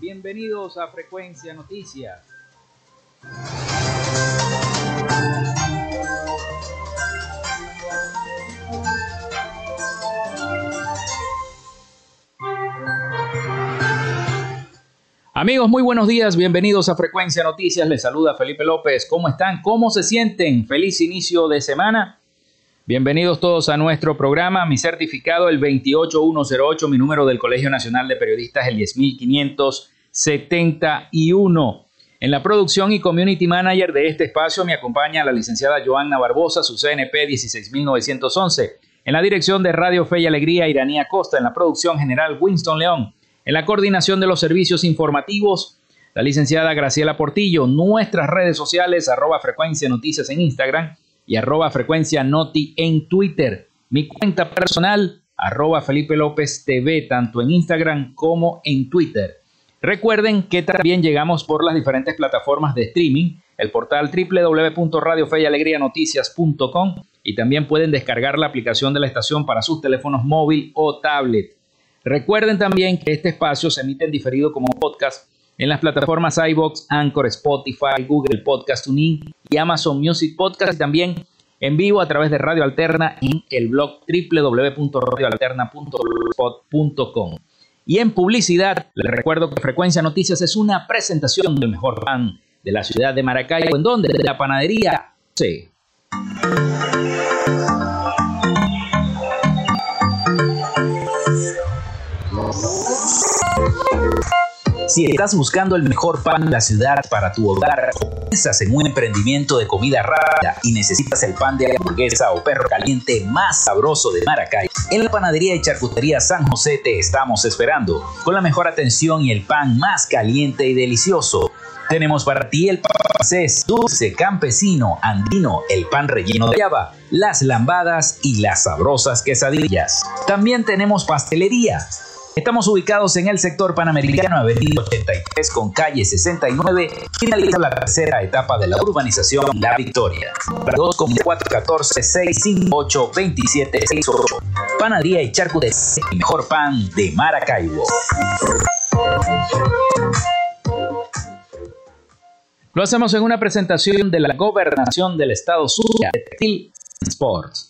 bienvenidos a Frecuencia Noticias. Amigos, muy buenos días, bienvenidos a Frecuencia Noticias, les saluda Felipe López, ¿cómo están? ¿Cómo se sienten? Feliz inicio de semana. Bienvenidos todos a nuestro programa. Mi certificado el 28108, mi número del Colegio Nacional de Periodistas el 10571. En la producción y community manager de este espacio me acompaña la licenciada Joanna Barbosa, su CNP 16911. En la dirección de Radio Fe y Alegría, Iranía Costa. En la producción general, Winston León. En la coordinación de los servicios informativos, la licenciada Graciela Portillo. Nuestras redes sociales, arroba frecuencia noticias en Instagram y arroba frecuencia noti en Twitter. Mi cuenta personal, arroba Felipe López TV, tanto en Instagram como en Twitter. Recuerden que también llegamos por las diferentes plataformas de streaming, el portal www.radiofeyalegrianoticias.com y también pueden descargar la aplicación de la estación para sus teléfonos móvil o tablet. Recuerden también que este espacio se emite en diferido como podcast en las plataformas iBox, Anchor, Spotify, Google Podcast Tuning y Amazon Music Podcast y también en vivo a través de Radio Alterna en el blog www.radioalterna.com. Y en publicidad, les recuerdo que Frecuencia Noticias es una presentación del mejor pan de la ciudad de Maracaibo, en donde de la panadería sí. Si estás buscando el mejor pan de la ciudad para tu hogar, piensas en un emprendimiento de comida rápida y necesitas el pan de hamburguesa o perro caliente más sabroso de Maracay, en la panadería y charcutería San José te estamos esperando, con la mejor atención y el pan más caliente y delicioso. Tenemos para ti el pan dulce, campesino, andino, el pan relleno de java, las lambadas y las sabrosas quesadillas. También tenemos pastelería Estamos ubicados en el sector panamericano, avenida 83 con calle 69, finaliza la tercera etapa de la urbanización La Victoria. Para 2 con 414 658 2768. Panadería y charcutería, el mejor pan de Maracaibo. Lo hacemos en una presentación de la gobernación del estado Zulia de Sports.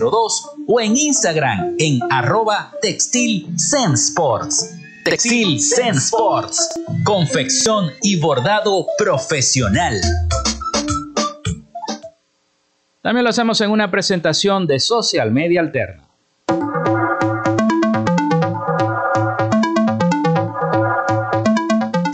0414-362-2302 o en Instagram en arroba Textil Sports. Textil Sports, confección y bordado profesional. También lo hacemos en una presentación de Social Media Alterna.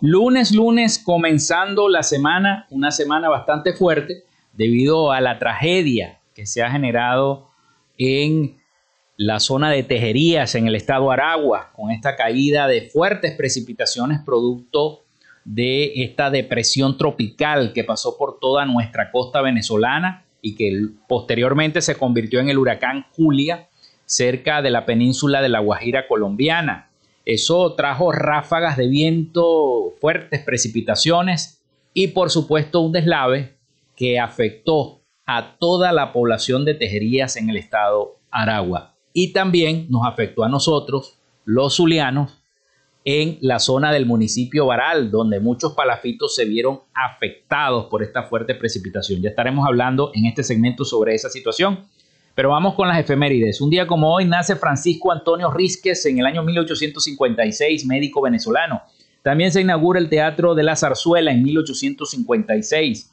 Lunes, lunes, comenzando la semana, una semana bastante fuerte debido a la tragedia que se ha generado en la zona de Tejerías, en el estado Aragua, con esta caída de fuertes precipitaciones producto de esta depresión tropical que pasó por toda nuestra costa venezolana y que posteriormente se convirtió en el huracán Julia cerca de la península de la Guajira colombiana. Eso trajo ráfagas de viento, fuertes precipitaciones y por supuesto un deslave que afectó a toda la población de Tejerías en el estado Aragua. Y también nos afectó a nosotros, los zulianos, en la zona del municipio Baral, donde muchos palafitos se vieron afectados por esta fuerte precipitación. Ya estaremos hablando en este segmento sobre esa situación. Pero vamos con las efemérides. Un día como hoy nace Francisco Antonio Rizquez en el año 1856, médico venezolano. También se inaugura el Teatro de la Zarzuela en 1856.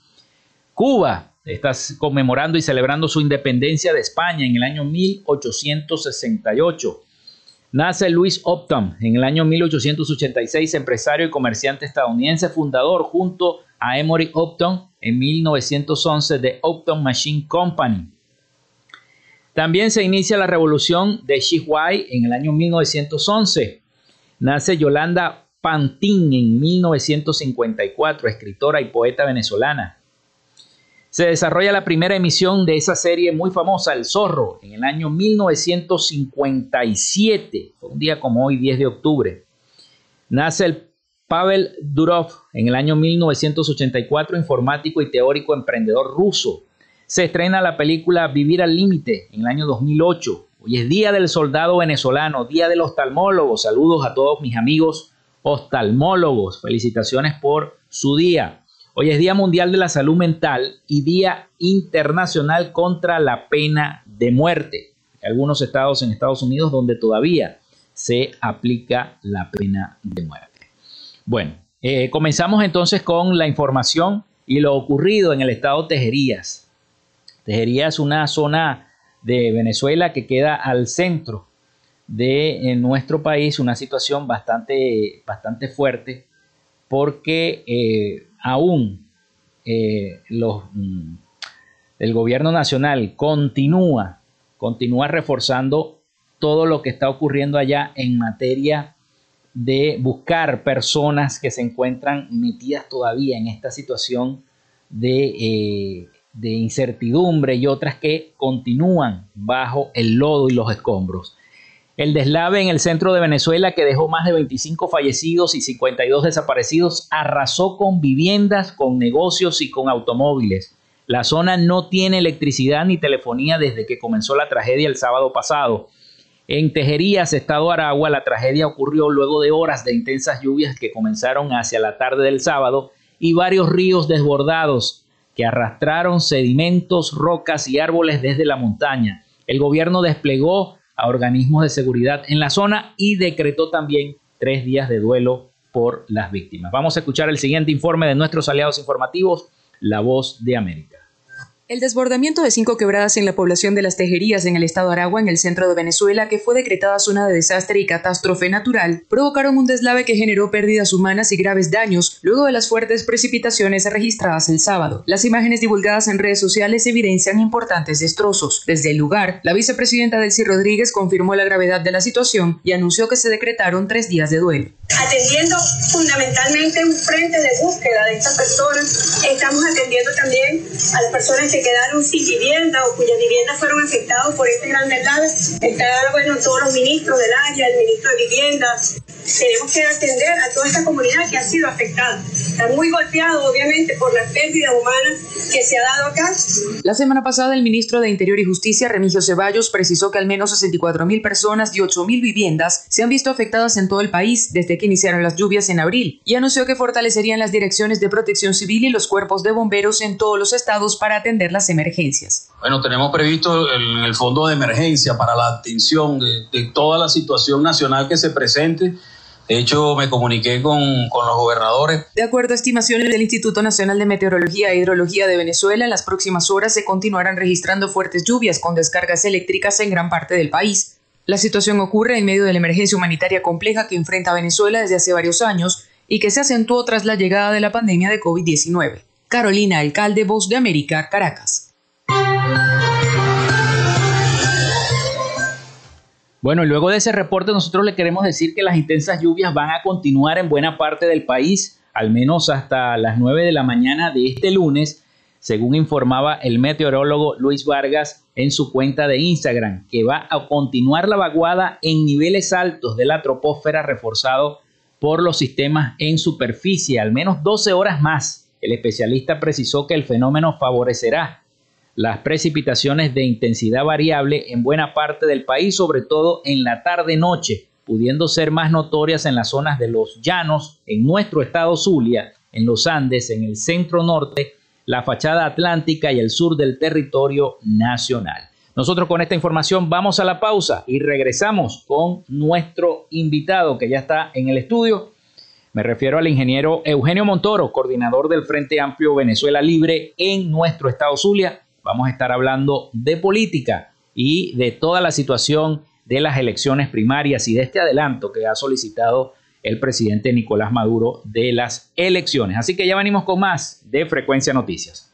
Cuba está conmemorando y celebrando su independencia de España en el año 1868. Nace Louis Optum en el año 1886, empresario y comerciante estadounidense, fundador junto a Emory Optum en 1911 de Optum Machine Company. También se inicia la revolución de Xihuay en el año 1911. Nace Yolanda Pantín en 1954, escritora y poeta venezolana. Se desarrolla la primera emisión de esa serie muy famosa, El Zorro, en el año 1957, un día como hoy, 10 de octubre. Nace el Pavel Durov en el año 1984, informático y teórico emprendedor ruso se estrena la película Vivir al Límite en el año 2008. Hoy es Día del Soldado Venezolano, Día del Oftalmólogo. Saludos a todos mis amigos oftalmólogos. Felicitaciones por su día. Hoy es Día Mundial de la Salud Mental y Día Internacional contra la Pena de Muerte. Hay algunos estados en Estados Unidos donde todavía se aplica la pena de muerte. Bueno, eh, comenzamos entonces con la información y lo ocurrido en el estado Tejerías. Tejería es una zona de Venezuela que queda al centro de nuestro país, una situación bastante, bastante fuerte, porque eh, aún eh, mm, el gobierno nacional continúa, continúa reforzando todo lo que está ocurriendo allá en materia de buscar personas que se encuentran metidas todavía en esta situación de eh, de incertidumbre y otras que continúan bajo el lodo y los escombros. El deslave en el centro de Venezuela que dejó más de 25 fallecidos y 52 desaparecidos arrasó con viviendas, con negocios y con automóviles. La zona no tiene electricidad ni telefonía desde que comenzó la tragedia el sábado pasado. En Tejerías, estado Aragua, la tragedia ocurrió luego de horas de intensas lluvias que comenzaron hacia la tarde del sábado y varios ríos desbordados que arrastraron sedimentos, rocas y árboles desde la montaña. El gobierno desplegó a organismos de seguridad en la zona y decretó también tres días de duelo por las víctimas. Vamos a escuchar el siguiente informe de nuestros aliados informativos, La Voz de América. El desbordamiento de cinco quebradas en la población de las Tejerías en el estado Aragua, en el centro de Venezuela, que fue decretada zona de desastre y catástrofe natural, provocaron un deslave que generó pérdidas humanas y graves daños luego de las fuertes precipitaciones registradas el sábado. Las imágenes divulgadas en redes sociales evidencian importantes destrozos. Desde el lugar, la vicepresidenta Delcy Rodríguez confirmó la gravedad de la situación y anunció que se decretaron tres días de duelo. Atendiendo fundamentalmente un frente de búsqueda de estas personas, estamos atendiendo también a las personas que quedaron sin vivienda o cuyas viviendas fueron afectadas por este gran deslave. Están, bueno, todos los ministros del área, el ministro de Vivienda. Tenemos que atender a toda esta comunidad que ha sido afectada. Está muy golpeado, obviamente, por la pérdida humana que se ha dado acá. La semana pasada, el ministro de Interior y Justicia, Remigio Ceballos, precisó que al menos 64 mil personas y 8 mil viviendas se han visto afectadas en todo el país desde que iniciaron las lluvias en abril y anunció que fortalecerían las direcciones de protección civil y los cuerpos de bomberos en todos los estados para atender las emergencias? Bueno, tenemos previsto el fondo de emergencia para la atención de, toda la situación nacional que se presente. De hecho, me comuniqué con, con, los gobernadores. De acuerdo a estimaciones del Instituto Nacional de Meteorología e Hidrología de Venezuela, en las próximas horas se continuarán registrando fuertes lluvias con descargas eléctricas en gran parte del país. La situación ocurre en medio de la emergencia humanitaria compleja que enfrenta Venezuela desde hace varios años y que se acentuó tras la llegada de la pandemia de COVID-19. Carolina Alcalde, Voz de América, Caracas. Bueno, y luego de ese reporte nosotros le queremos decir que las intensas lluvias van a continuar en buena parte del país, al menos hasta las 9 de la mañana de este lunes, según informaba el meteorólogo Luis Vargas en su cuenta de Instagram, que va a continuar la vaguada en niveles altos de la troposfera reforzado por los sistemas en superficie, al menos 12 horas más. El especialista precisó que el fenómeno favorecerá las precipitaciones de intensidad variable en buena parte del país, sobre todo en la tarde-noche, pudiendo ser más notorias en las zonas de los llanos, en nuestro estado Zulia, en los Andes, en el centro norte, la fachada atlántica y el sur del territorio nacional. Nosotros con esta información vamos a la pausa y regresamos con nuestro invitado que ya está en el estudio. Me refiero al ingeniero Eugenio Montoro, coordinador del Frente Amplio Venezuela Libre en nuestro estado Zulia vamos a estar hablando de política y de toda la situación de las elecciones primarias y de este adelanto que ha solicitado el presidente Nicolás Maduro de las elecciones. Así que ya venimos con más de Frecuencia Noticias.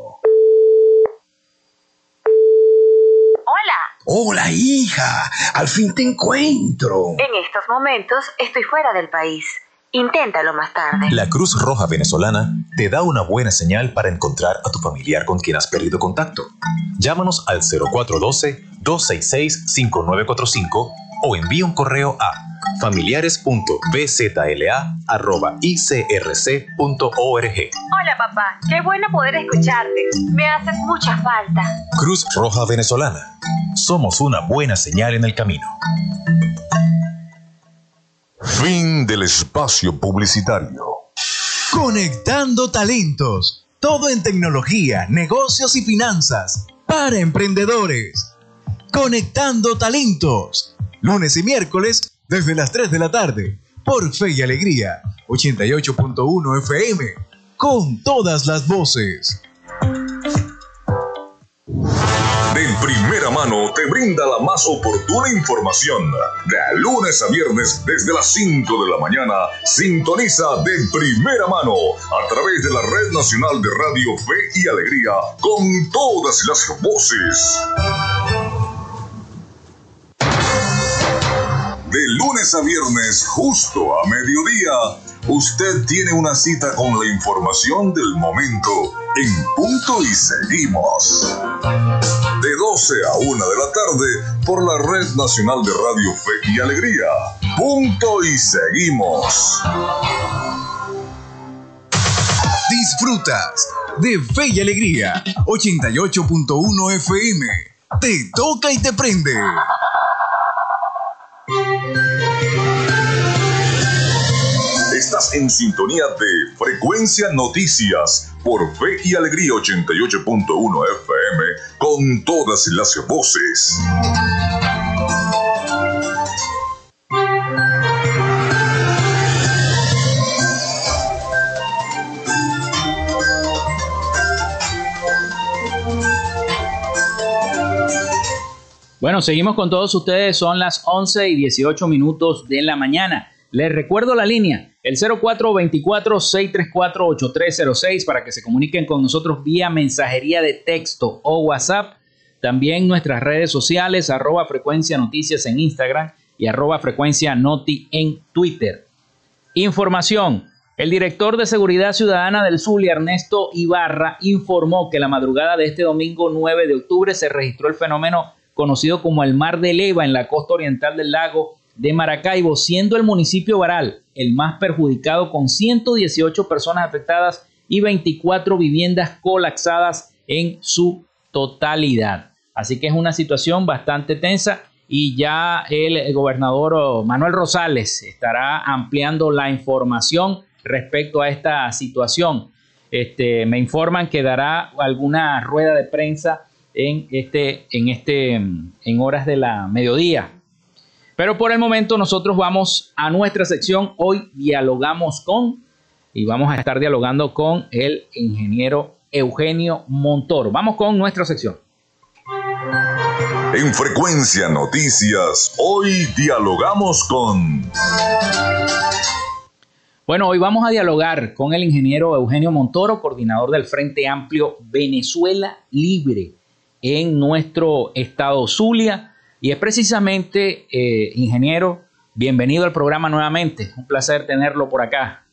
Hola. Hija, al fin te encuentro. En estos momentos estoy fuera del país. Inténtalo más tarde. La Cruz Roja Venezolana te da una buena señal para encontrar a tu familiar con quien has perdido contacto. Llámanos al 0412-266-5945 o envía un correo a familiares.bzla.icrc.org. Hola papá, qué bueno poder escucharte. Me haces mucha falta. Cruz Roja Venezolana. Somos una buena señal en el camino. Fin del espacio publicitario. Conectando talentos. Todo en tecnología, negocios y finanzas. Para emprendedores. Conectando talentos. Lunes y miércoles desde las 3 de la tarde. Por Fe y Alegría. 88.1 FM. Con todas las voces. Mano te brinda la más oportuna información. De lunes a viernes desde las 5 de la mañana, sintoniza de primera mano a través de la Red Nacional de Radio Fe y Alegría con todas las voces. De lunes a viernes, justo a mediodía, usted tiene una cita con la información del momento en punto y seguimos. De 12 a 1 de la tarde por la Red Nacional de Radio Fe y Alegría. Punto y seguimos. Disfrutas de Fe y Alegría 88.1 FM. Te toca y te prende. En sintonía de Frecuencia Noticias por Fe y Alegría 88.1 FM con todas las voces. Bueno, seguimos con todos ustedes, son las 11 y 18 minutos de la mañana. Les recuerdo la línea, el 0424-634-8306 para que se comuniquen con nosotros vía mensajería de texto o WhatsApp. También nuestras redes sociales, arroba frecuencia noticias en Instagram y arroba frecuencia noti en Twitter. Información. El director de Seguridad Ciudadana del Zulia, Ernesto Ibarra, informó que la madrugada de este domingo 9 de octubre se registró el fenómeno conocido como el Mar de Leva en la costa oriental del lago de Maracaibo, siendo el municipio Varal el más perjudicado con 118 personas afectadas y 24 viviendas colapsadas en su totalidad. Así que es una situación bastante tensa y ya el gobernador Manuel Rosales estará ampliando la información respecto a esta situación. Este, me informan que dará alguna rueda de prensa en este, en este, en horas de la mediodía. Pero por el momento nosotros vamos a nuestra sección. Hoy dialogamos con y vamos a estar dialogando con el ingeniero Eugenio Montoro. Vamos con nuestra sección. En Frecuencia Noticias, hoy dialogamos con... Bueno, hoy vamos a dialogar con el ingeniero Eugenio Montoro, coordinador del Frente Amplio Venezuela Libre en nuestro estado Zulia. Y es precisamente, eh, ingeniero, bienvenido al programa nuevamente. Un placer tenerlo por acá.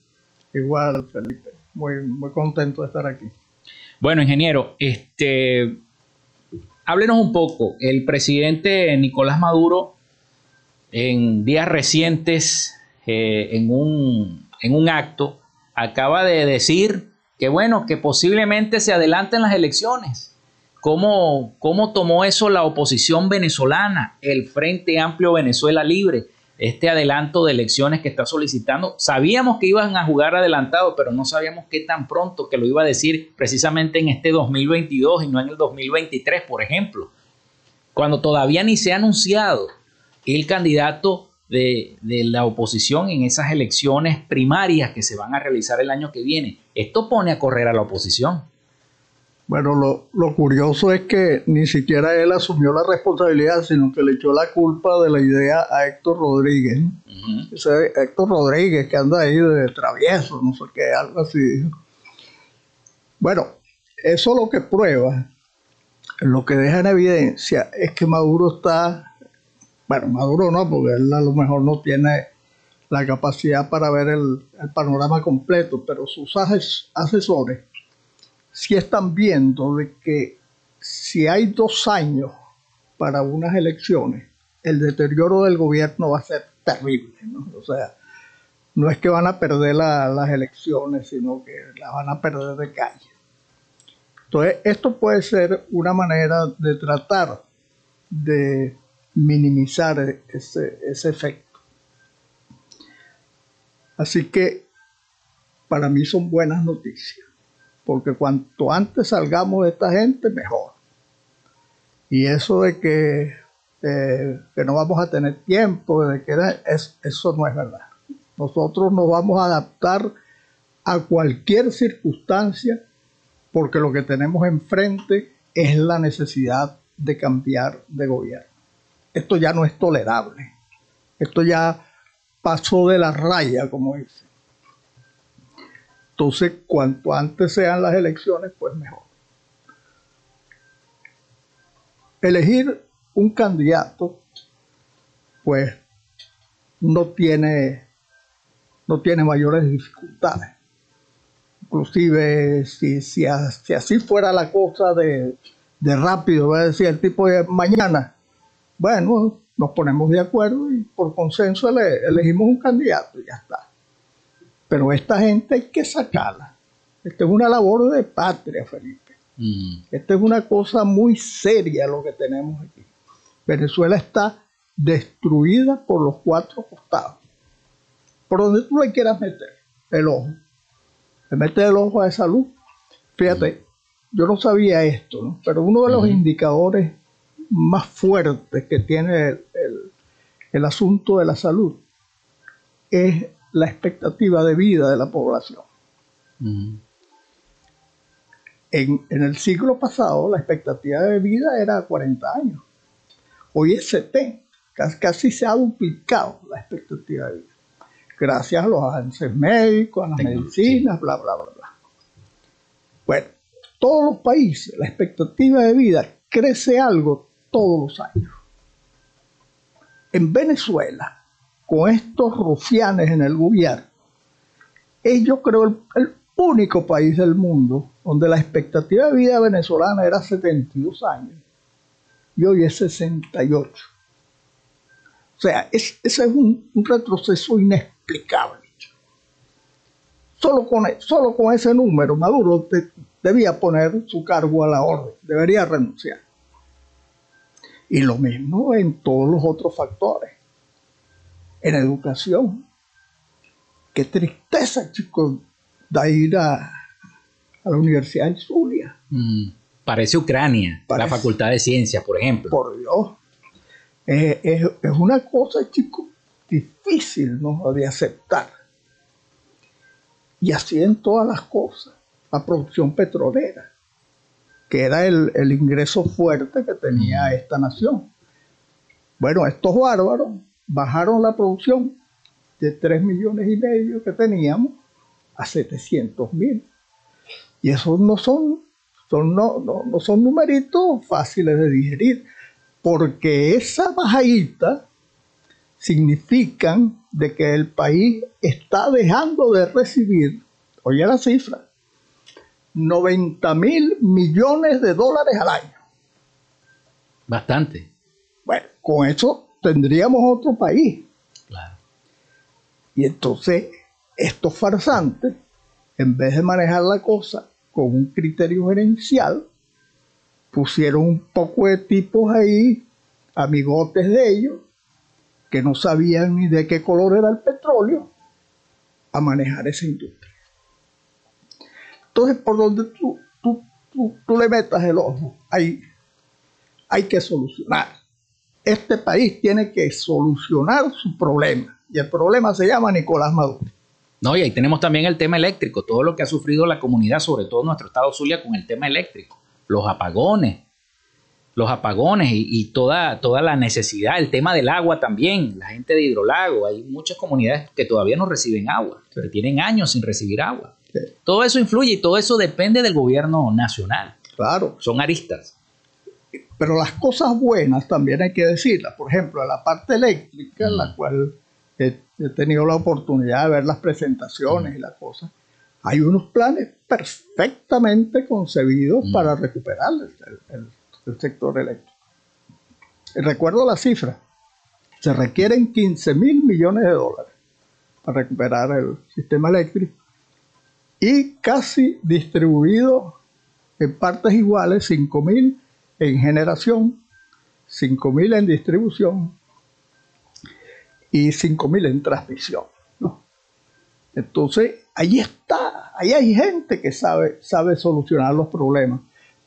Igual, Felipe. Muy, muy contento de estar aquí. Bueno, ingeniero, este, háblenos un poco. El presidente Nicolás Maduro, en días recientes, eh, en, un, en un acto, acaba de decir que, bueno, que posiblemente se adelanten las elecciones. ¿Cómo, ¿Cómo tomó eso la oposición venezolana, el Frente Amplio Venezuela Libre? este adelanto de elecciones que está solicitando. Sabíamos que iban a jugar adelantado, pero no sabíamos qué tan pronto que lo iba a decir precisamente en este 2022 y no en el 2023, por ejemplo. Cuando todavía ni se ha anunciado el candidato de, de la oposición en esas elecciones primarias que se van a realizar el año que viene. Esto pone a correr a la oposición. Bueno, lo, curioso es que ni siquiera él asumió la responsabilidad, sino que le echó la culpa de la idea a Héctor Rodríguez. Ese Héctor Rodríguez que anda ahí de travieso, no sé qué, algo así. Bueno, eso lo que prueba, lo que deja en evidencia es que Maduro está, bueno, Maduro no, porque él a lo mejor no tiene la capacidad para ver el, el panorama completo, pero sus asesores si están viendo de que si hay dos años para unas elecciones, el deterioro del gobierno va a ser terrible. O sea, no es que van a perder las elecciones, sino que las van a perder de calle. Entonces, esto puede ser una manera de tratar de minimizar ese, ese efecto. Así que para mí son buenas noticias porque cuanto antes salgamos de esta gente, mejor. Y eso de que, que no vamos a tener tiempo, de que es, eso no es verdad. Nosotros nos vamos a adaptar a cualquier circunstancia porque lo que tenemos enfrente es la necesidad de cambiar de gobierno. Esto ya no es tolerable. Esto ya pasó de la raya, como dice. Entonces, cuanto antes sean las elecciones, pues mejor. Elegir un candidato, pues no tiene, no tiene mayores dificultades. Inclusive, si, si, así fuera la cosa de, rápido, va a decir el tipo de mañana, bueno, nos ponemos de acuerdo y por consenso elegimos un candidato y ya está. Pero esta gente hay que sacarla. Esta es una labor de patria, Felipe. Mm. Esta es una cosa muy seria lo que tenemos aquí. Venezuela está destruida por los cuatro costados. Por donde tú le quieras meter el ojo. Le metes el ojo a esa luz. Fíjate, yo no sabía esto, pero uno de los indicadores más fuertes que tiene el, el asunto de la salud es la expectativa de vida de la población. En, el siglo pasado la expectativa de vida era 40 años. Hoy es 70. Casi, se ha duplicado la expectativa de vida. Gracias a los avances médicos, a las medicinas, bla, bla, bla, bla. Bueno, todos los países, la expectativa de vida crece algo todos los años. En Venezuela, con estos rufianes en el gobierno, es yo creo el, único país del mundo donde la expectativa de vida venezolana era 72 años y hoy es 68. O sea, ese es un, retroceso inexplicable. Solo con, solo con ese número, Maduro debía poner su cargo a la orden, debería renunciar. Y lo mismo en todos los otros factores. En educación. Qué tristeza, chicos, de ir a, a la Universidad de Zulia. Mm, parece Ucrania, la Facultad de Ciencias, por ejemplo. Por Dios. Eh, es, es una cosa, chicos, difícil ¿no? de aceptar. Y así en todas las cosas. La producción petrolera, que era el, el ingreso fuerte que tenía esta nación. Bueno, estos bárbaros bajaron la producción de 3 millones y medio que teníamos a 700 mil. Y esos no son, son, no, no, no son numeritos fáciles de digerir, porque esa bajadita significan de que el país está dejando de recibir, oye la cifra, 90 mil millones de dólares al año. Bastante. Bueno, con eso tendríamos otro país. Claro. Y entonces, estos farsantes, en vez de manejar la cosa con un criterio gerencial, pusieron un poco de tipos ahí, amigotes de ellos, que no sabían ni de qué color era el petróleo, a manejar esa industria. Entonces, por donde tú, tú, tú, tú le metas el ojo, hay, hay que solucionar. Este país tiene que solucionar su problema. Y el problema se llama Nicolás Maduro. No, y ahí tenemos también el tema eléctrico, todo lo que ha sufrido la comunidad, sobre todo nuestro estado Zulia, con el tema eléctrico, los apagones, los apagones y, y toda, toda la necesidad, el tema del agua también, la gente de Hidrolago, hay muchas comunidades que todavía no reciben agua, que tienen años sin recibir agua. Sí. Todo eso influye y todo eso depende del gobierno nacional. Claro. Son aristas. Pero las cosas buenas también hay que decirlas. Por ejemplo, en la parte eléctrica, en la cual he, he tenido la oportunidad de ver las presentaciones y las cosas, hay unos planes perfectamente concebidos para recuperar el, el- el sector eléctrico. Recuerdo la cifra. Se requieren 15 mil millones de dólares para recuperar el sistema eléctrico y casi distribuido en partes iguales, 5 mil en generación, 5 mil en distribución y 5 mil en transmisión. ¿no? Entonces, ahí está, ahí hay gente que sabe, sabe solucionar los problemas.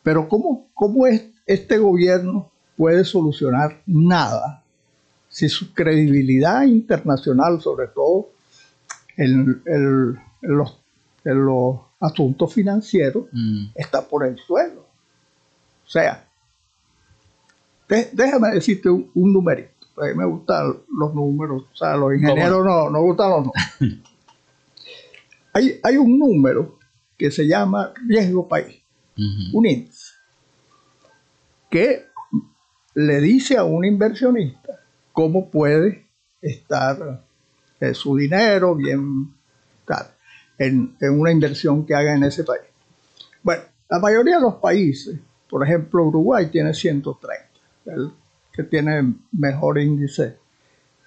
Pero ¿cómo, cómo es, este gobierno puede solucionar nada si su credibilidad internacional, sobre todo en, en- en los, en los asuntos financieros, Mm. está por el suelo? O sea, de- déjame decirte un, un numerito. A mí me gustan los números, o sea, los ingenieros no, no gustan los números. hay, hay un número que se llama riesgo país, un índice, que le dice a un inversionista cómo puede estar eh, su dinero bien tal, en, en una inversión que haga en ese país. Bueno, la mayoría de los países, por ejemplo, Uruguay tiene 130, el que tiene mejor índice.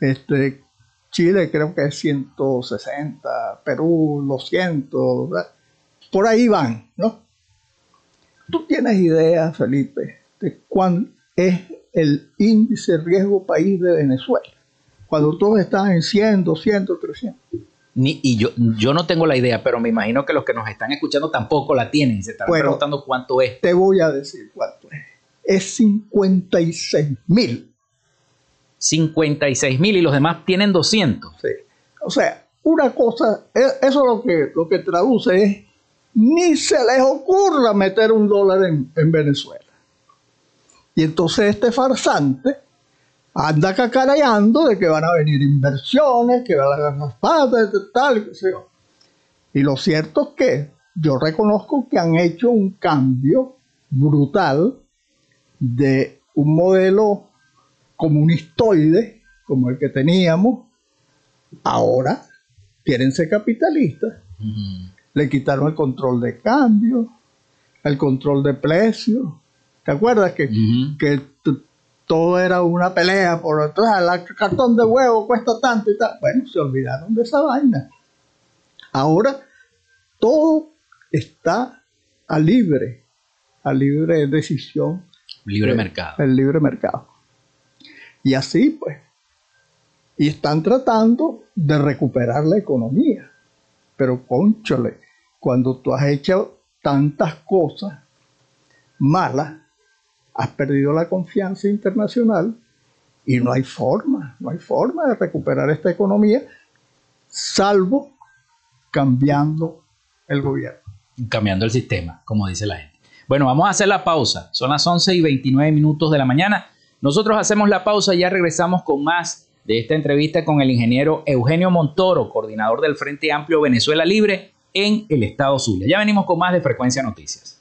Este, Chile creo que es 160, Perú 200, ¿verdad? por ahí van, ¿no? ¿Tú tienes idea, Felipe, de cuál es el índice riesgo país de Venezuela? Cuando todos están en 100, 200, 300. Ni, y yo, yo no tengo la idea, pero me imagino que los que nos están escuchando tampoco la tienen. Se están Bueno. preguntando cuánto es. Te voy a decir cuánto es. Es 56 mil. 56 mil y los demás tienen 200. Sí. O sea, una cosa, e- eso lo que, lo que traduce es, ni se les ocurra meter un dólar en, en Venezuela. Y entonces este farsante anda cacarayando de que van a venir inversiones, que van a ganar patas, tal, qué sé yo. Y lo cierto es que yo reconozco que han hecho un cambio brutal de un modelo comunistoide como el que teníamos, ahora quieren ser capitalistas. Le quitaron el control de cambio, el control de precios. ¿Te acuerdas que, que todo era una pelea por atrás? El cartón de huevo cuesta tanto y tal. Bueno, se olvidaron de esa vaina. Ahora todo está a libre, a libre decisión Libre Sí. mercado. el libre mercado. Y así pues. Y están tratando de recuperar la economía. Pero conchole, cuando tú has hecho tantas cosas malas, has perdido la confianza internacional y no hay forma, no hay forma de recuperar esta economía, salvo cambiando el gobierno. Cambiando el sistema, como dice la gente. Bueno, vamos a hacer la pausa. Son las 11 y 29 minutos de la mañana. Nosotros hacemos la pausa y ya regresamos con más de esta entrevista con el ingeniero Eugenio Montoro, coordinador del Frente Amplio Venezuela Libre en el Estado Zulia. Ya venimos con más de Frecuencia Noticias.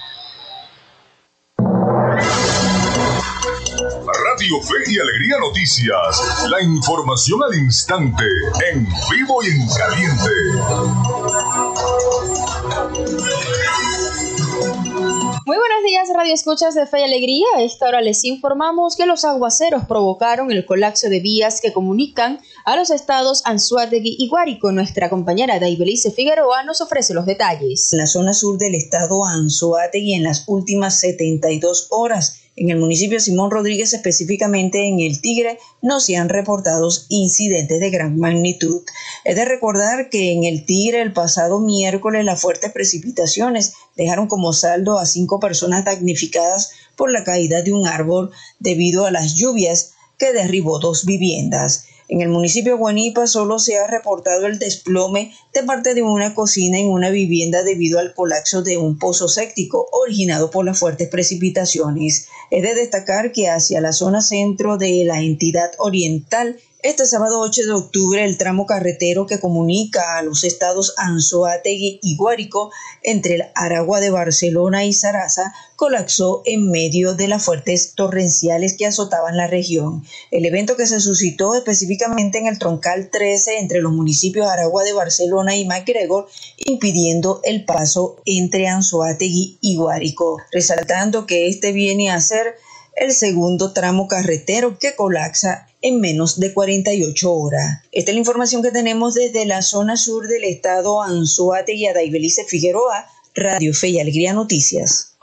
Radio Fe y Alegría Noticias. La información al instante, en vivo y en caliente. Muy buenos días, Radio Escuchas de Fe y Alegría. A esta hora les informamos que los aguaceros provocaron el colapso de vías que comunican a los estados Anzuategui y Guárico. Nuestra compañera Daibelice Figueroa nos ofrece los detalles. En la zona sur del estado Anzuategui, en las últimas 72 horas, en el municipio Simón Rodríguez, específicamente en El Tigre, no se han reportado incidentes de gran magnitud. Es de recordar que en El Tigre el pasado miércoles las fuertes precipitaciones dejaron como saldo a cinco personas damnificadas por la caída de un árbol debido a las lluvias que derribó dos viviendas. En el municipio de Guanipa solo se ha reportado el desplome de parte de una cocina en una vivienda debido al colapso de un pozo séptico originado por las fuertes precipitaciones. Es de destacar que hacia la zona centro de la entidad oriental este sábado 8 de octubre, el tramo carretero que comunica a los estados Anzoátegui y Guárico entre el Aragua de Barcelona y Sarasa colapsó en medio de las fuertes torrenciales que azotaban la región. El evento que se suscitó específicamente en el troncal 13 entre los municipios Aragua de Barcelona y MacGregor, impidiendo el paso entre Anzoátegui y Guárico, resaltando que este viene a ser el segundo tramo carretero que colapsa en menos de 48 horas. Esta es la información que tenemos desde la zona sur del estado Anzuate y Adaibelice Figueroa, Radio Fe y Alegría Noticias.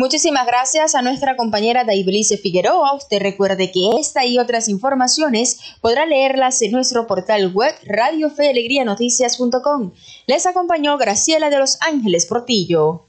Muchísimas gracias a nuestra compañera Daibelice Figueroa. Usted recuerde que esta y otras informaciones podrá leerlas en nuestro portal web radiofealegrianoticias.com. Les acompañó Graciela de los Ángeles Portillo.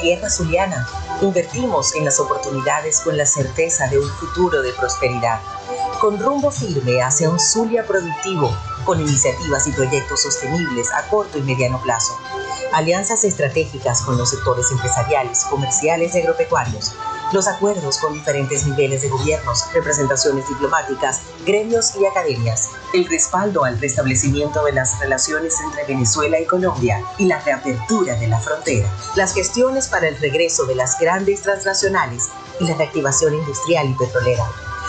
Tierra zuliana. Invertimos en las oportunidades con la certeza de un futuro de prosperidad. Con rumbo firme hacia un Zulia productivo, con iniciativas y proyectos sostenibles a corto y mediano plazo. Alianzas estratégicas con los sectores empresariales, comerciales y agropecuarios los acuerdos con diferentes niveles de gobiernos, representaciones diplomáticas, gremios y academias, el respaldo al restablecimiento de las relaciones entre Venezuela y Colombia y la reapertura de la frontera, las gestiones para el regreso de las grandes transnacionales y la reactivación industrial y petrolera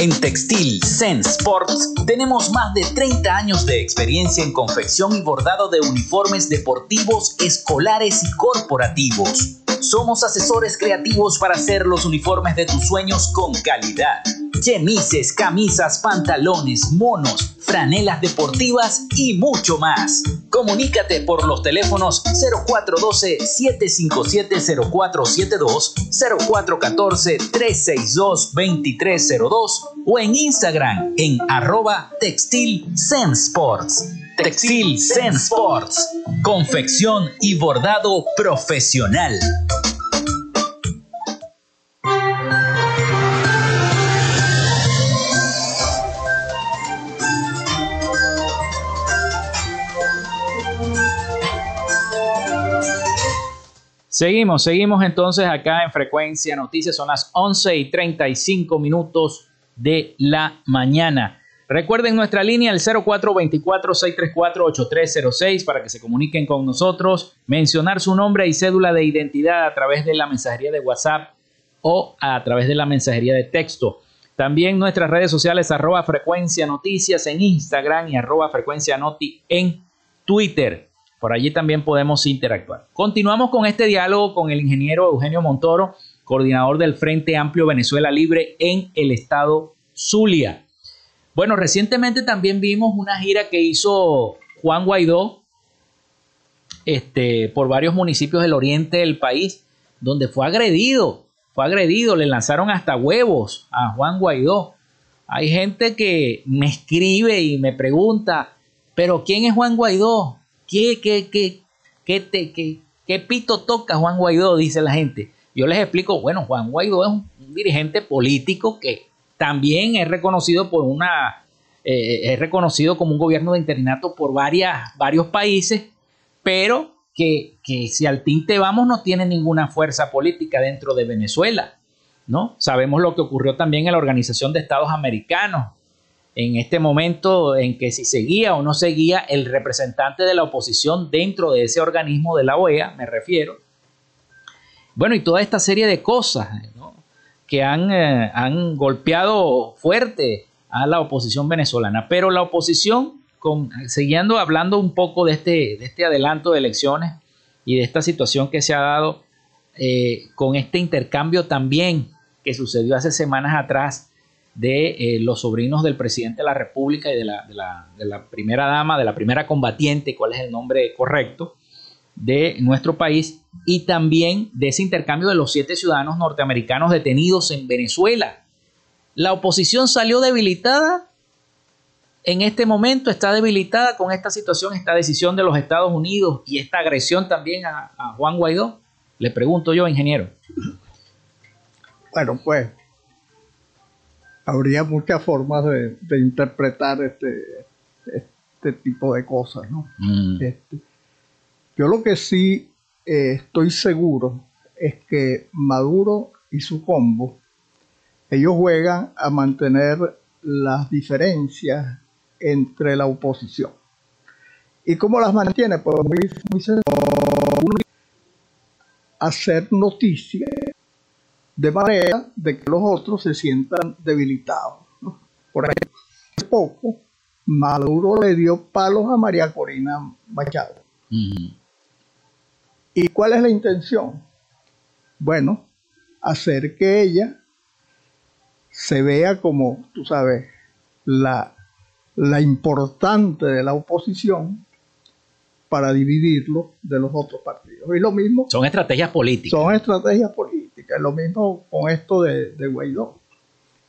En Textil Zen Sports tenemos más de 30 años de experiencia en confección y bordado de uniformes deportivos, escolares y corporativos. Somos asesores creativos para hacer los uniformes de tus sueños con calidad. Chemises, camisas, pantalones, monos, franelas deportivas y mucho más. Comunícate por los teléfonos 0412-757-0472, 0414-362-2302 o en Instagram en arroba textil. Textil Zen Sports. Confección y bordado profesional. Seguimos, seguimos entonces acá en Frecuencia Noticias. Son las 11 y 35 minutos de la mañana. Recuerden nuestra línea el 0424-634-8306 para que se comuniquen con nosotros, mencionar su nombre y cédula de identidad a través de la mensajería de WhatsApp o a través de la mensajería de texto. También nuestras redes sociales arroba frecuencia noticias en Instagram y arroba frecuencia noti en Twitter. Por allí también podemos interactuar. Continuamos con este diálogo con el ingeniero Eugenio Montoro, coordinador del Frente Amplio Venezuela Libre en el estado Zulia. Bueno, recientemente también vimos una gira que hizo Juan Guaidó este, por varios municipios del oriente del país, donde fue agredido, fue agredido, le lanzaron hasta huevos a Juan Guaidó. Hay gente que me escribe y me pregunta, pero ¿quién es Juan Guaidó? ¿Qué, qué, qué, qué, te, qué, qué pito toca Juan Guaidó? Dice la gente. Yo les explico, bueno, Juan Guaidó es un dirigente político que también es reconocido por una, eh, es reconocido como un gobierno de interinato por varias, varios países, pero que, que, si al tinte vamos no tiene ninguna fuerza política dentro de Venezuela. ¿no? Sabemos lo que ocurrió también en la Organización de Estados Americanos, en este momento en que si seguía o no seguía el representante de la oposición dentro de ese organismo de la OEA, me refiero. Bueno, y toda esta serie de cosas que han, eh, han golpeado fuerte a la oposición venezolana. Pero la oposición, con, siguiendo hablando un poco de este, de este adelanto de elecciones y de esta situación que se ha dado eh, con este intercambio también que sucedió hace semanas atrás de eh, los sobrinos del presidente de la República y de la, de, la, de la, primera dama, de la primera combatiente, cuál es el nombre correcto, de nuestro país y también de ese intercambio de los siete ciudadanos norteamericanos detenidos en Venezuela. La oposición salió debilitada. En este momento está debilitada con esta situación, esta decisión de los Estados Unidos y esta agresión también a, Juan Guaidó. Le pregunto yo, ingeniero. Bueno, pues habría muchas formas de, interpretar este, este tipo de cosas, ¿no? Mm. Este, yo lo que sí eh, estoy seguro es que Maduro y su combo, ellos juegan a mantener las diferencias entre la oposición. ¿Y cómo las mantiene? Pues muy, muy sencillo. Hacer noticias de manera de que los otros se sientan debilitados. Por ejemplo, hace poco Maduro le dio palos a María Corina Machado. ¿Y cuál es la intención? Bueno, hacer que ella se vea como, tú sabes, la, la importante de la oposición para dividirlo de los otros partidos. Y lo mismo... Son estrategias políticas. Son estrategias políticas. Lo mismo con esto de, Guaidó.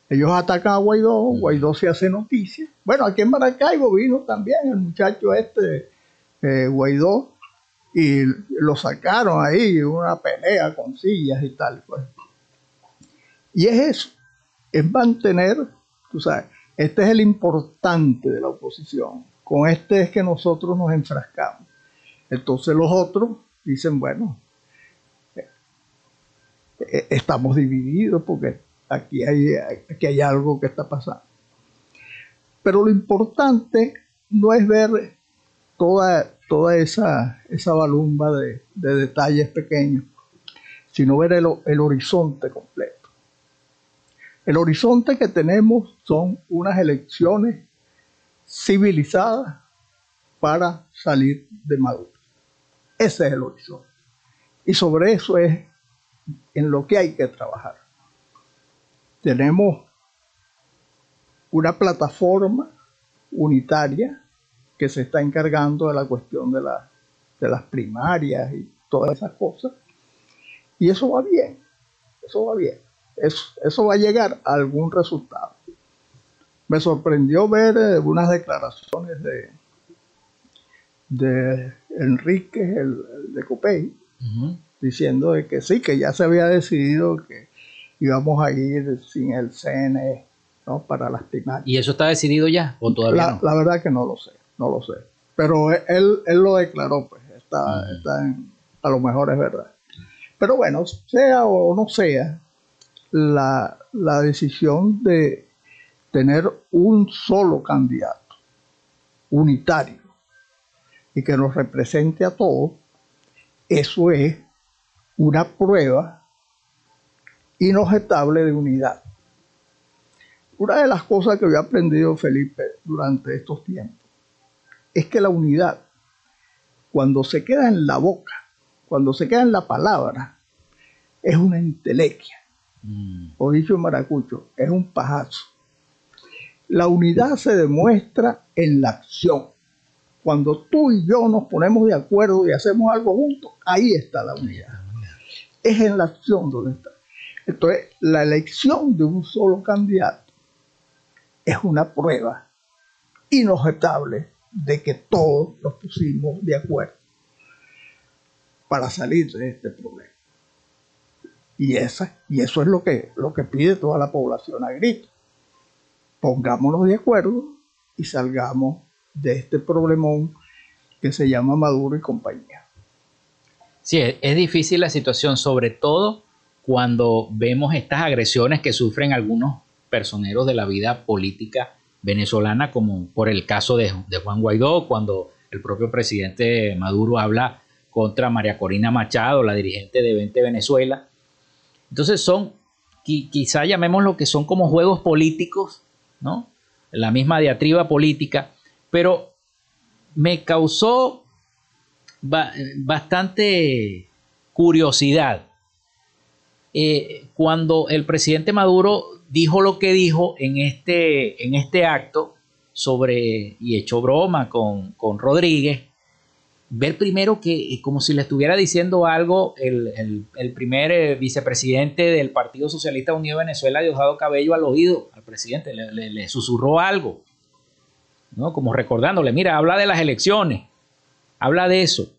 Ellos atacan a Guaidó, Guaidó se hace noticia. Bueno, aquí en Maracaibo vino también el muchacho este, eh, Guaidó, y lo sacaron ahí, una pelea con sillas y tal. Pues. Y es eso, es mantener, tú sabes, este es el importante de la oposición. Con este es que nosotros nos enfrascamos. Entonces los otros dicen, bueno, eh, eh, estamos divididos porque aquí hay, aquí hay algo que está pasando. Pero lo importante no es ver toda, toda esa, esa balumba de, detalles pequeños, sino ver el, el horizonte completo. El horizonte que tenemos son unas elecciones civilizadas para salir de Maduro. Ese es el horizonte. Y sobre eso es en lo que hay que trabajar. Tenemos una plataforma unitaria que se está encargando de la cuestión de, de las primarias y todas esas cosas. Y eso va bien, eso va bien eso, va a llegar a algún resultado. Me sorprendió ver eh, unas declaraciones de, de Enrique, el, de Copey, diciendo de que sí, que ya se había decidido que íbamos a ir sin el CNE ¿no? para las primarias. ¿Y eso está decidido ya o todavía la, no? La verdad que no lo sé, no lo sé. Pero él, él lo declaró, pues está, a lo mejor es verdad. Pero bueno, sea o no sea, la, decisión de tener un solo candidato, unitario, y que nos represente a todos, eso es una prueba inobjetable de unidad. Una de las cosas que yo he aprendido, Felipe, durante estos tiempos, es que la unidad, cuando se queda en la boca, cuando se queda en la palabra, es una entelequia o dicho en maracucho, es un pajazo. La unidad se demuestra en la acción. Cuando tú y yo nos ponemos de acuerdo y hacemos algo juntos, ahí está la unidad. Es en la acción donde está. Entonces, la elección de un solo candidato es una prueba inobjetable de que todos nos pusimos de acuerdo para salir de este problema. Y, esa, y eso es lo que, lo que pide toda la población a grito. Pongámonos de acuerdo y salgamos de este problemón que se llama Maduro y compañía. Sí, es, difícil la situación, sobre todo cuando vemos estas agresiones que sufren algunos personeros de la vida política venezolana, como por el caso de, Juan Guaidó, cuando el propio presidente Maduro habla contra María Corina Machado, la dirigente de 20 Venezuela, entonces son, quizá llamemos lo que son como juegos políticos, ¿no? La misma diatriba política, pero me causó bastante curiosidad eh, cuando el presidente Maduro dijo lo que dijo en este, en este acto sobre, y echó broma con, con Rodríguez, ver primero que, como si le estuviera diciendo algo el, primer eh, vicepresidente del Partido Socialista Unido de Venezuela, Diosdado Cabello, al oído al presidente, le, susurró algo, ¿no? Como recordándole, mira, habla de las elecciones, habla de eso.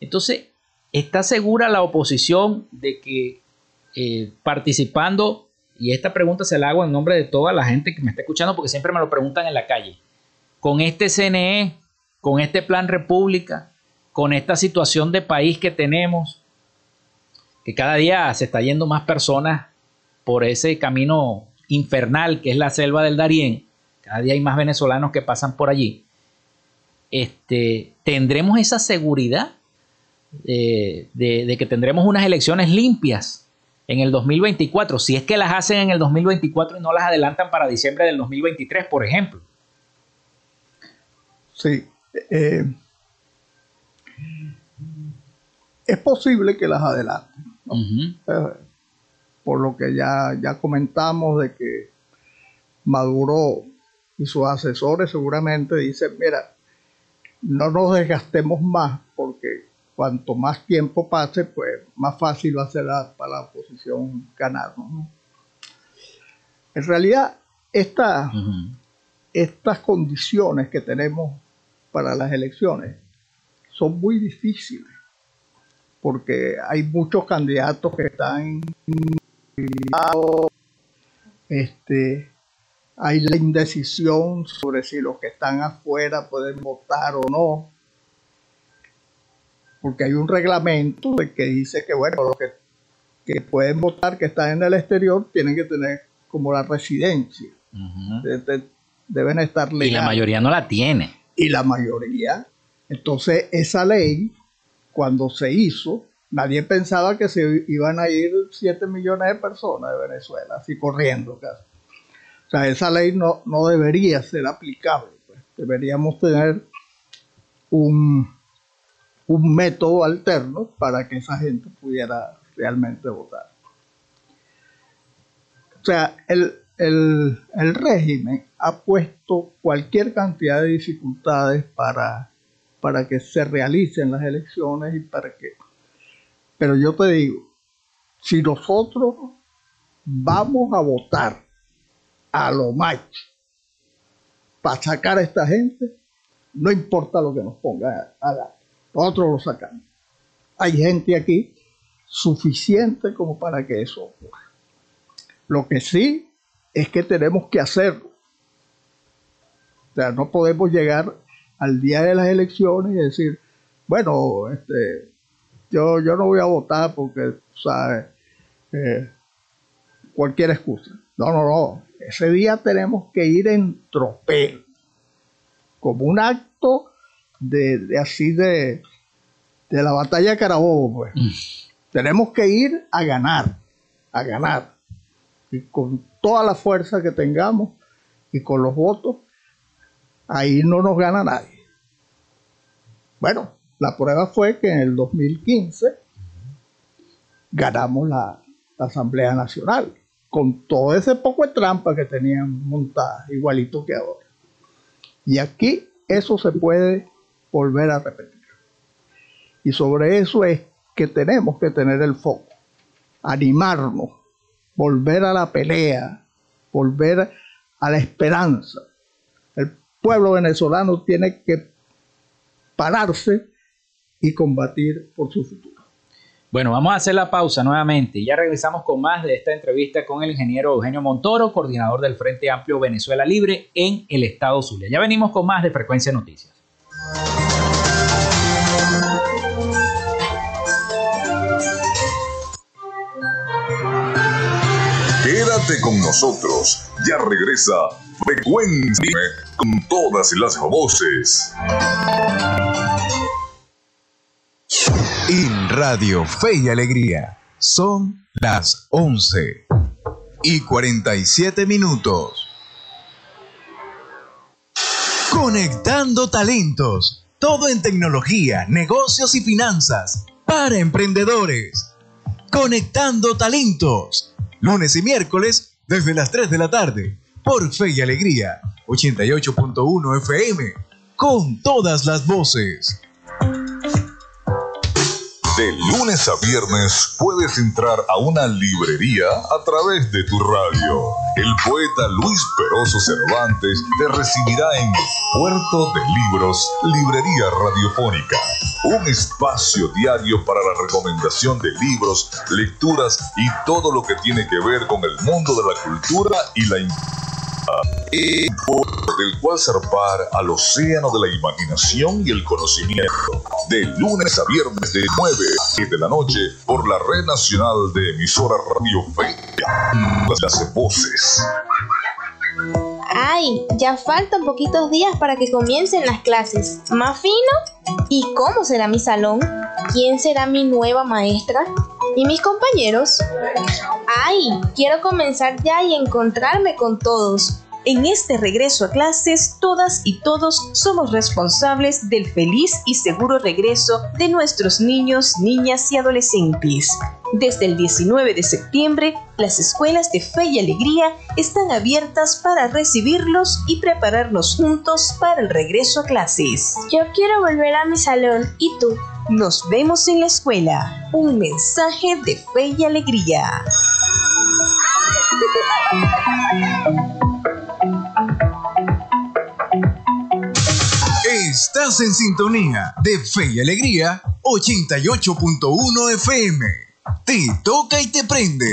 Entonces, ¿está segura la oposición de que eh, participando, y esta pregunta se la hago en nombre de toda la gente que me está escuchando, porque siempre me lo preguntan en la calle, con este CNE, con este plan República, con esta situación de país que tenemos, que cada día se está yendo más personas por ese camino infernal que es la selva del Darién, cada día hay más venezolanos que pasan por allí, este, tendremos esa seguridad de, de, que tendremos unas elecciones limpias en el 2024, si es que las hacen en el 2024 y no las adelantan para diciembre del 2023, por ejemplo. Sí. Eh, es posible que las adelanten. Eh, por lo que ya, ya comentamos de que Maduro y sus asesores seguramente dicen, mira, no nos desgastemos más porque cuanto más tiempo pase, pues más fácil va a ser para la oposición ganar. En realidad, esta, estas condiciones que tenemos para las elecciones son muy difíciles porque hay muchos candidatos que están este, hay la indecisión sobre si los que están afuera pueden votar o no, porque hay un reglamento que dice que, bueno, los que, pueden votar, que están en el exterior, tienen que tener como la residencia. deben estar legales. Y la mayoría no la tiene. Y la mayoría. Entonces, esa ley, cuando se hizo, nadie pensaba que se iban a ir 7 millones de personas de Venezuela, así corriendo casi. O sea, esa ley no, no debería ser aplicable. Pues. Deberíamos tener un, un método alterno para que esa gente pudiera realmente votar. O sea, el, el, régimen ha puesto cualquier cantidad de dificultades para, para que se realicen las elecciones y para que... Pero yo te digo, si nosotros vamos a votar a lo macho para sacar a esta gente, no importa lo que nos ponga a dar, nosotros lo sacamos. Hay gente aquí suficiente como para que eso ocurra. Lo que sí es que tenemos que hacerlo. O sea, no podemos llegar al día de las elecciones y decir, bueno, este, yo, yo no voy a votar porque, ¿sabes? Eh, cualquier excusa. No, no, no. Ese día tenemos que ir en tropel, como un acto de, así de, de la batalla de Carabobo, pues. Mm. Tenemos que ir a ganar, a ganar. Y con toda la fuerza que tengamos y con los votos, ahí no nos gana nadie. Bueno, la prueba fue que en el 2015 ganamos la Asamblea Nacional con todo ese poco de trampa que tenían montada, igualito que ahora. Y aquí eso se puede volver a repetir. Y sobre eso es que tenemos que tener el foco, animarnos, volver a la pelea, volver a la esperanza. El pueblo venezolano tiene que pararse y combatir por su futuro. Bueno, vamos a hacer la pausa nuevamente y ya regresamos con más de esta entrevista con el ingeniero Eugenio Montoro, coordinador del Frente Amplio Venezuela Libre en el estado Zulia. Ya venimos con más de Frecuencia Noticias. Con nosotros, ya regresa Frecuencia con todas las voces. En Radio Fe y Alegría son las 11 y 47 minutos. Conectando talentos, todo en tecnología, negocios y finanzas para emprendedores. Conectando talentos, lunes y miércoles desde las 3 de la tarde por Fe y Alegría 88.1 FM con todas las voces. De lunes a viernes puedes entrar a una librería a través de tu radio. El poeta Luis Peroso Cervantes te recibirá en Puerto de Libros, Librería Radiofónica. Un espacio diario para la recomendación de libros, lecturas y todo lo que tiene que ver con el mundo de la cultura y la y del cual zarpar al océano de la imaginación y el conocimiento. De lunes a viernes de 9 a 10 de la noche por la red nacional de emisora Radio Fe. Las voces. Ay, ya faltan poquitos días para que comiencen las clases. ¿Más fino? ¿Y cómo será mi salón? ¿Quién será mi nueva maestra? ¿Y mis compañeros? ¡Ay! Quiero comenzar ya y encontrarme con todos. En este regreso a clases, todas y todos somos responsables del feliz y seguro regreso de nuestros niños, niñas y adolescentes. Desde el 19 de septiembre, las escuelas de fe y alegría están abiertas para recibirlos y prepararnos juntos para el regreso a clases. Yo quiero volver a mi salón. ¿Y tú? Nos vemos en la escuela. Un mensaje de fe y alegría. Estás en sintonía de Fe y Alegría 88.1 FM. Te toca y te prende.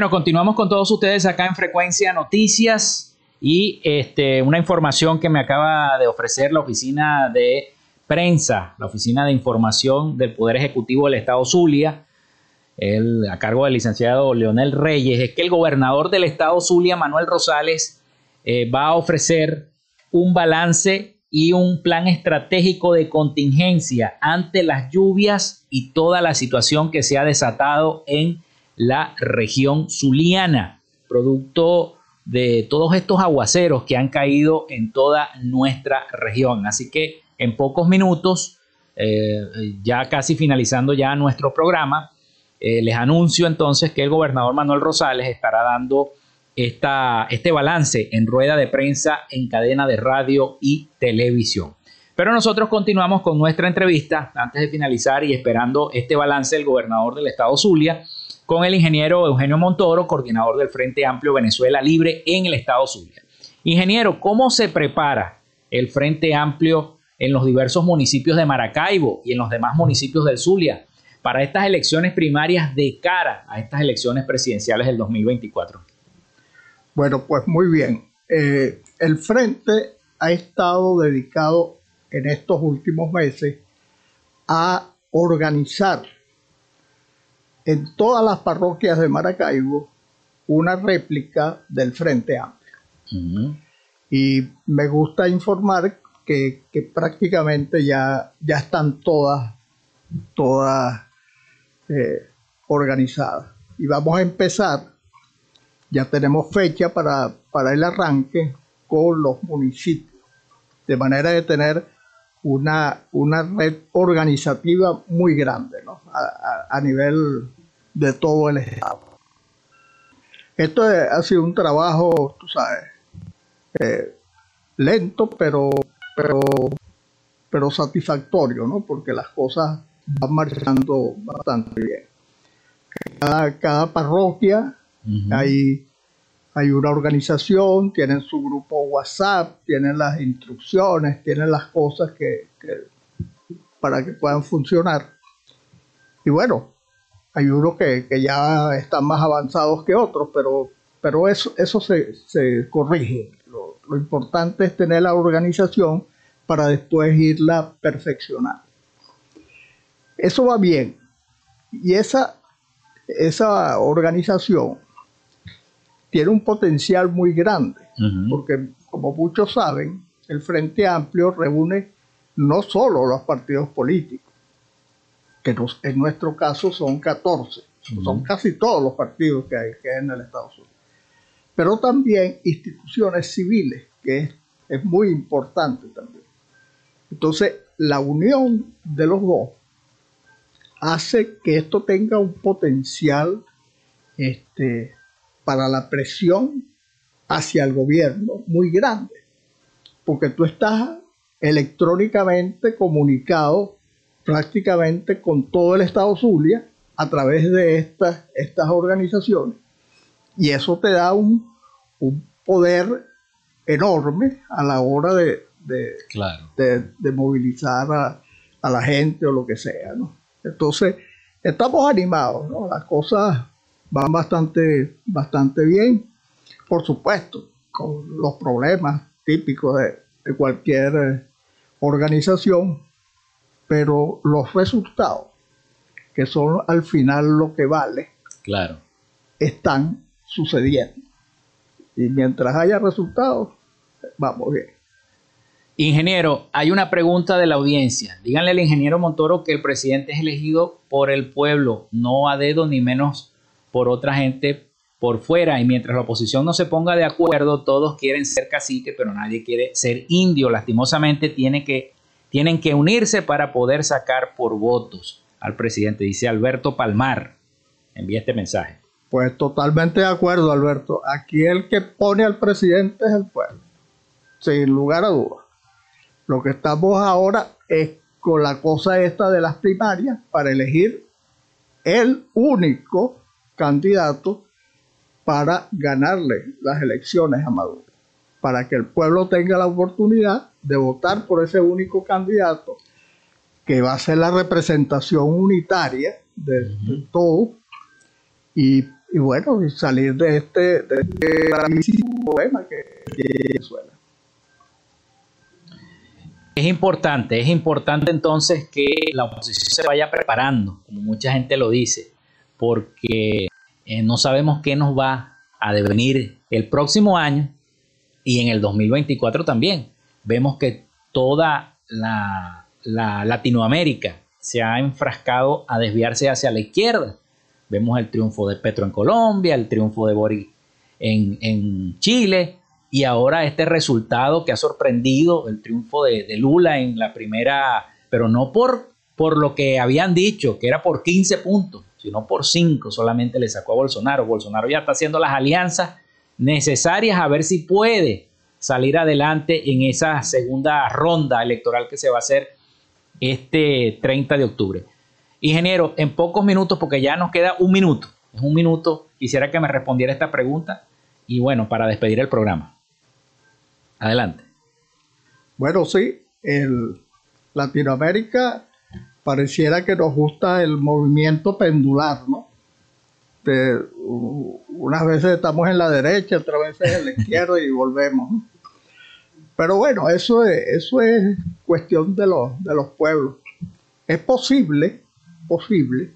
Bueno, continuamos con todos ustedes acá en Frecuencia Noticias y este, una información que me acaba de ofrecer la oficina de prensa, la oficina de información del Poder Ejecutivo del Estado Zulia, a cargo del licenciado Leonel Reyes, es que el gobernador del Estado Zulia, Manuel Rosales, eh, va a ofrecer un balance y un plan estratégico de contingencia ante las lluvias y toda la situación que se ha desatado en la región zuliana, producto de todos estos aguaceros que han caído en toda nuestra región. Así que en pocos minutos, eh, ya casi finalizando ya nuestro programa, eh, les anuncio entonces que el gobernador Manuel Rosales estará dando esta, este balance en rueda de prensa en cadena de radio y televisión. Pero nosotros continuamos con nuestra entrevista antes de finalizar y esperando este balance del gobernador del estado Zulia con el ingeniero Eugenio Montoro, coordinador del Frente Amplio Venezuela Libre en el estado Zulia. Ingeniero, ¿cómo se prepara el Frente Amplio en los diversos municipios de Maracaibo y en los demás municipios del Zulia para estas elecciones primarias de cara a estas elecciones presidenciales del 2024? Bueno, pues muy bien. Eh, el Frente ha estado dedicado en estos últimos meses a organizar en todas las parroquias de Maracaibo una réplica del Frente Amplio. Y me gusta informar que, prácticamente ya, ya están todas, todas eh, organizadas. Y vamos a empezar, ya tenemos fecha para, para el arranque con los municipios, de manera de tener una, una red organizativa muy grande a, nivel de todo el Estado. Esto ha sido un trabajo, tú sabes, eh, lento, pero, pero, pero satisfactorio, ¿no? porque las cosas van marchando bastante bien. Cada, cada parroquia hay hay una organización, tienen su grupo WhatsApp, tienen las instrucciones, tienen las cosas que, para que puedan funcionar. Y bueno, hay unos que, ya están más avanzados que otros, pero, pero eso, eso se, corrige. Lo, lo, importante es tener la organización para después irla perfeccionando. Eso va bien. Y esa, esa organización tiene un potencial muy grande, porque como muchos saben, el Frente Amplio reúne no solo los partidos políticos, que en nuestro caso son 14, son casi todos los partidos que hay, que hay en el Estado Unidos, pero también instituciones civiles, que es, es muy importante también. Entonces, la unión de los dos hace que esto tenga un potencial este, para la presión hacia el gobierno muy grande, porque tú estás electrónicamente comunicado prácticamente con todo el Estado Zulia a través de estas, estas organizaciones y eso te da un, poder enorme a la hora de, de, movilizar a, a, la gente o lo que sea. ¿no? Entonces, estamos animados, ¿no? las cosas van bastante, bastante bien, por supuesto, con los problemas típicos de, cualquier eh, organización, pero los resultados, que son al final lo que vale, claro. están sucediendo. Y mientras haya resultados, vamos bien. Ingeniero, hay una pregunta de la audiencia. Díganle al ingeniero Montoro que el presidente es elegido por el pueblo, no a dedo ni menos por otra gente por fuera. Y mientras la oposición no se ponga de acuerdo, todos quieren ser cacique, pero nadie quiere ser indio. Lastimosamente tiene que, tienen que unirse para poder sacar por votos al presidente, dice Alberto Palmar. Envía este mensaje. Pues totalmente de acuerdo, Alberto. Aquí el que pone al presidente es el pueblo, sin lugar a dudas. Lo que estamos ahora es con la cosa esta de las primarias para elegir el único candidato para ganarle las elecciones a Maduro, para que el pueblo tenga la oportunidad de votar por ese único candidato que va a ser la representación unitaria de, todo. Y, bueno, salir de este, de este problema que tiene Venezuela. Es importante, es importante entonces que la oposición se vaya preparando, como mucha gente lo dice, porque eh, no sabemos qué nos va a devenir el próximo año y en el 2024 también. Vemos que toda la, Latinoamérica se ha enfrascado a desviarse hacia la izquierda. Vemos el triunfo de Petro en Colombia, el triunfo de Boric en, en Chile, y ahora este resultado que ha sorprendido, el triunfo de, Lula en la primera, pero no por, por lo que habían dicho, que era por 15 puntos, sino por 5 solamente le sacó a Bolsonaro. Bolsonaro ya está haciendo las alianzas necesarias a ver si puede salir adelante en esa segunda ronda electoral que se va a hacer este 30 de octubre. Ingeniero, en pocos minutos, porque ya nos queda un minuto, es un minuto, quisiera que me respondiera esta pregunta y bueno, para despedir el programa. Adelante. Bueno, sí, el Latinoamérica pareciera que nos gusta el movimiento pendular, ¿no? unas veces estamos en la derecha, otras veces en la izquierda y volvemos. Pero bueno, eso es, eso es cuestión de los, de los pueblos. Es posible, posible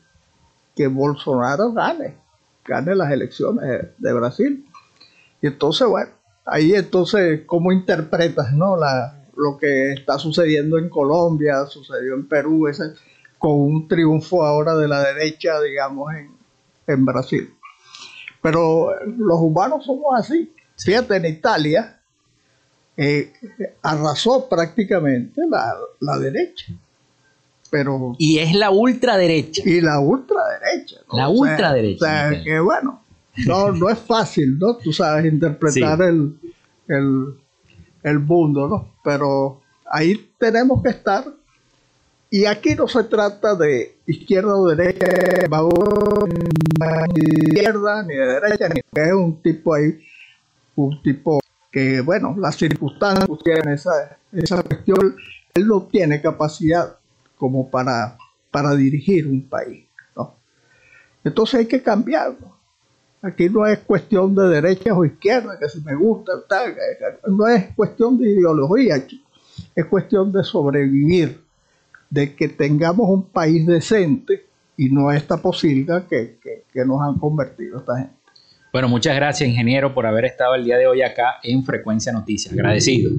que Bolsonaro gane, gane las elecciones de Brasil. Y entonces, bueno, ahí entonces, ¿cómo interpretas ¿no? La, lo que está sucediendo en Colombia, sucedió en Perú, ese, con un triunfo ahora de la derecha, digamos, en, Brasil? Pero los humanos somos así. Fíjate, en Italia eh, arrasó prácticamente la, derecha. Pero, y es la ultraderecha. Y la ultraderecha. La ultraderecha. O sea, que bueno, no, no es fácil, ¿no? Tú sabes interpretar el, el, mundo, ¿no? Pero ahí tenemos que estar. Y aquí no se trata de izquierda o derecha, ni de izquierda ni de derecha, ni es un tipo ahí, un tipo que, bueno, las circunstancias tienen esa, esa cuestión, él no tiene capacidad como para, para dirigir un país, ¿no? Entonces hay que cambiarlo. Aquí no es cuestión de derechas o izquierdas, que si me gusta, no es cuestión de ideología, es cuestión de sobrevivir, de que tengamos un país decente y no esta posilga que, que, nos han convertido esta gente. Bueno, muchas gracias, ingeniero, por haber estado el día de hoy acá en Frecuencia Noticias. Agradecido.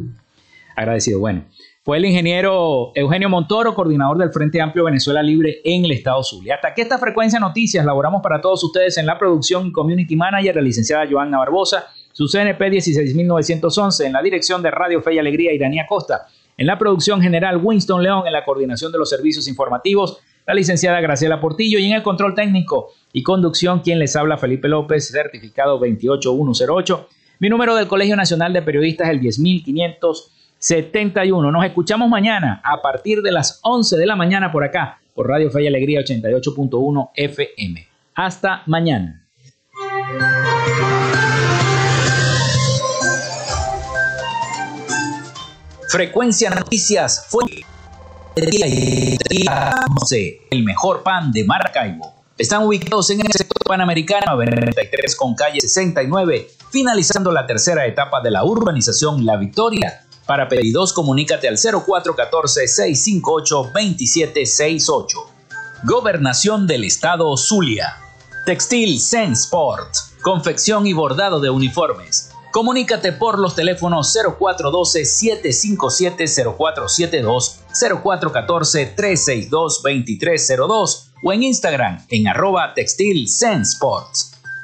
Agradecido. Bueno, fue el ingeniero Eugenio Montoro, coordinador del Frente Amplio Venezuela Libre en el Estado Zulia. Hasta aquí esta frecuencia noticias laboramos para todos ustedes en la producción y community manager, la licenciada Joanna Barbosa, su CNP 16911, en la dirección de Radio Fe y Alegría, Iranía Costa, en la producción general Winston León, en la coordinación de los servicios informativos, la licenciada Graciela Portillo y en el control técnico y conducción, quien les habla Felipe López, certificado 28108. Mi número del Colegio Nacional de Periodistas, es el 10500. 71. Nos escuchamos mañana a partir de las 11 de la mañana por acá, por Radio Fe y Alegría 88.1 FM. Hasta mañana. Frecuencia Noticias fue el mejor pan de Maracaibo. Están ubicados en el sector panamericano 93 con calle 69, finalizando la tercera etapa de la urbanización La Victoria para pedidos, comunícate al 0414-658-2768. Gobernación del Estado Zulia. Textil Sensport. Confección y bordado de uniformes. Comunícate por los teléfonos 0412-757-0472, 0414-362-2302 o en Instagram en arroba textil